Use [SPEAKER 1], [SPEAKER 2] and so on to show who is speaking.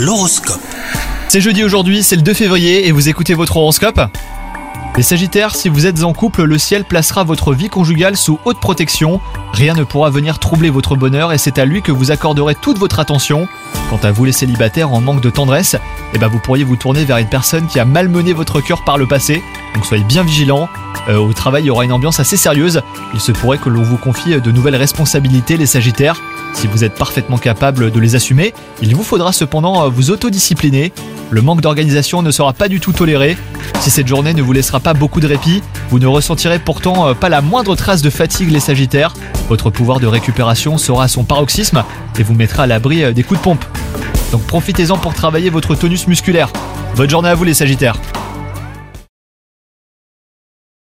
[SPEAKER 1] L'horoscope.
[SPEAKER 2] C'est jeudi aujourd'hui, c'est le 2 février et vous écoutez votre horoscope Les Sagittaires, si vous êtes en couple, le ciel placera votre vie conjugale sous haute protection. Rien ne pourra venir troubler votre bonheur et c'est à lui que vous accorderez toute votre attention. Quant à vous les célibataires en manque de tendresse, eh ben vous pourriez vous tourner vers une personne qui a malmené votre cœur par le passé. Donc soyez bien vigilants. Euh, au travail, il y aura une ambiance assez sérieuse. Il se pourrait que l'on vous confie de nouvelles responsabilités, les Sagittaires. Si vous êtes parfaitement capable de les assumer, il vous faudra cependant euh, vous autodiscipliner. Le manque d'organisation ne sera pas du tout toléré. Si cette journée ne vous laissera pas beaucoup de répit, vous ne ressentirez pourtant euh, pas la moindre trace de fatigue, les Sagittaires. Votre pouvoir de récupération sera à son paroxysme et vous mettra à l'abri euh, des coups de pompe. Donc profitez-en pour travailler votre tonus musculaire. Bonne journée à vous les Sagittaires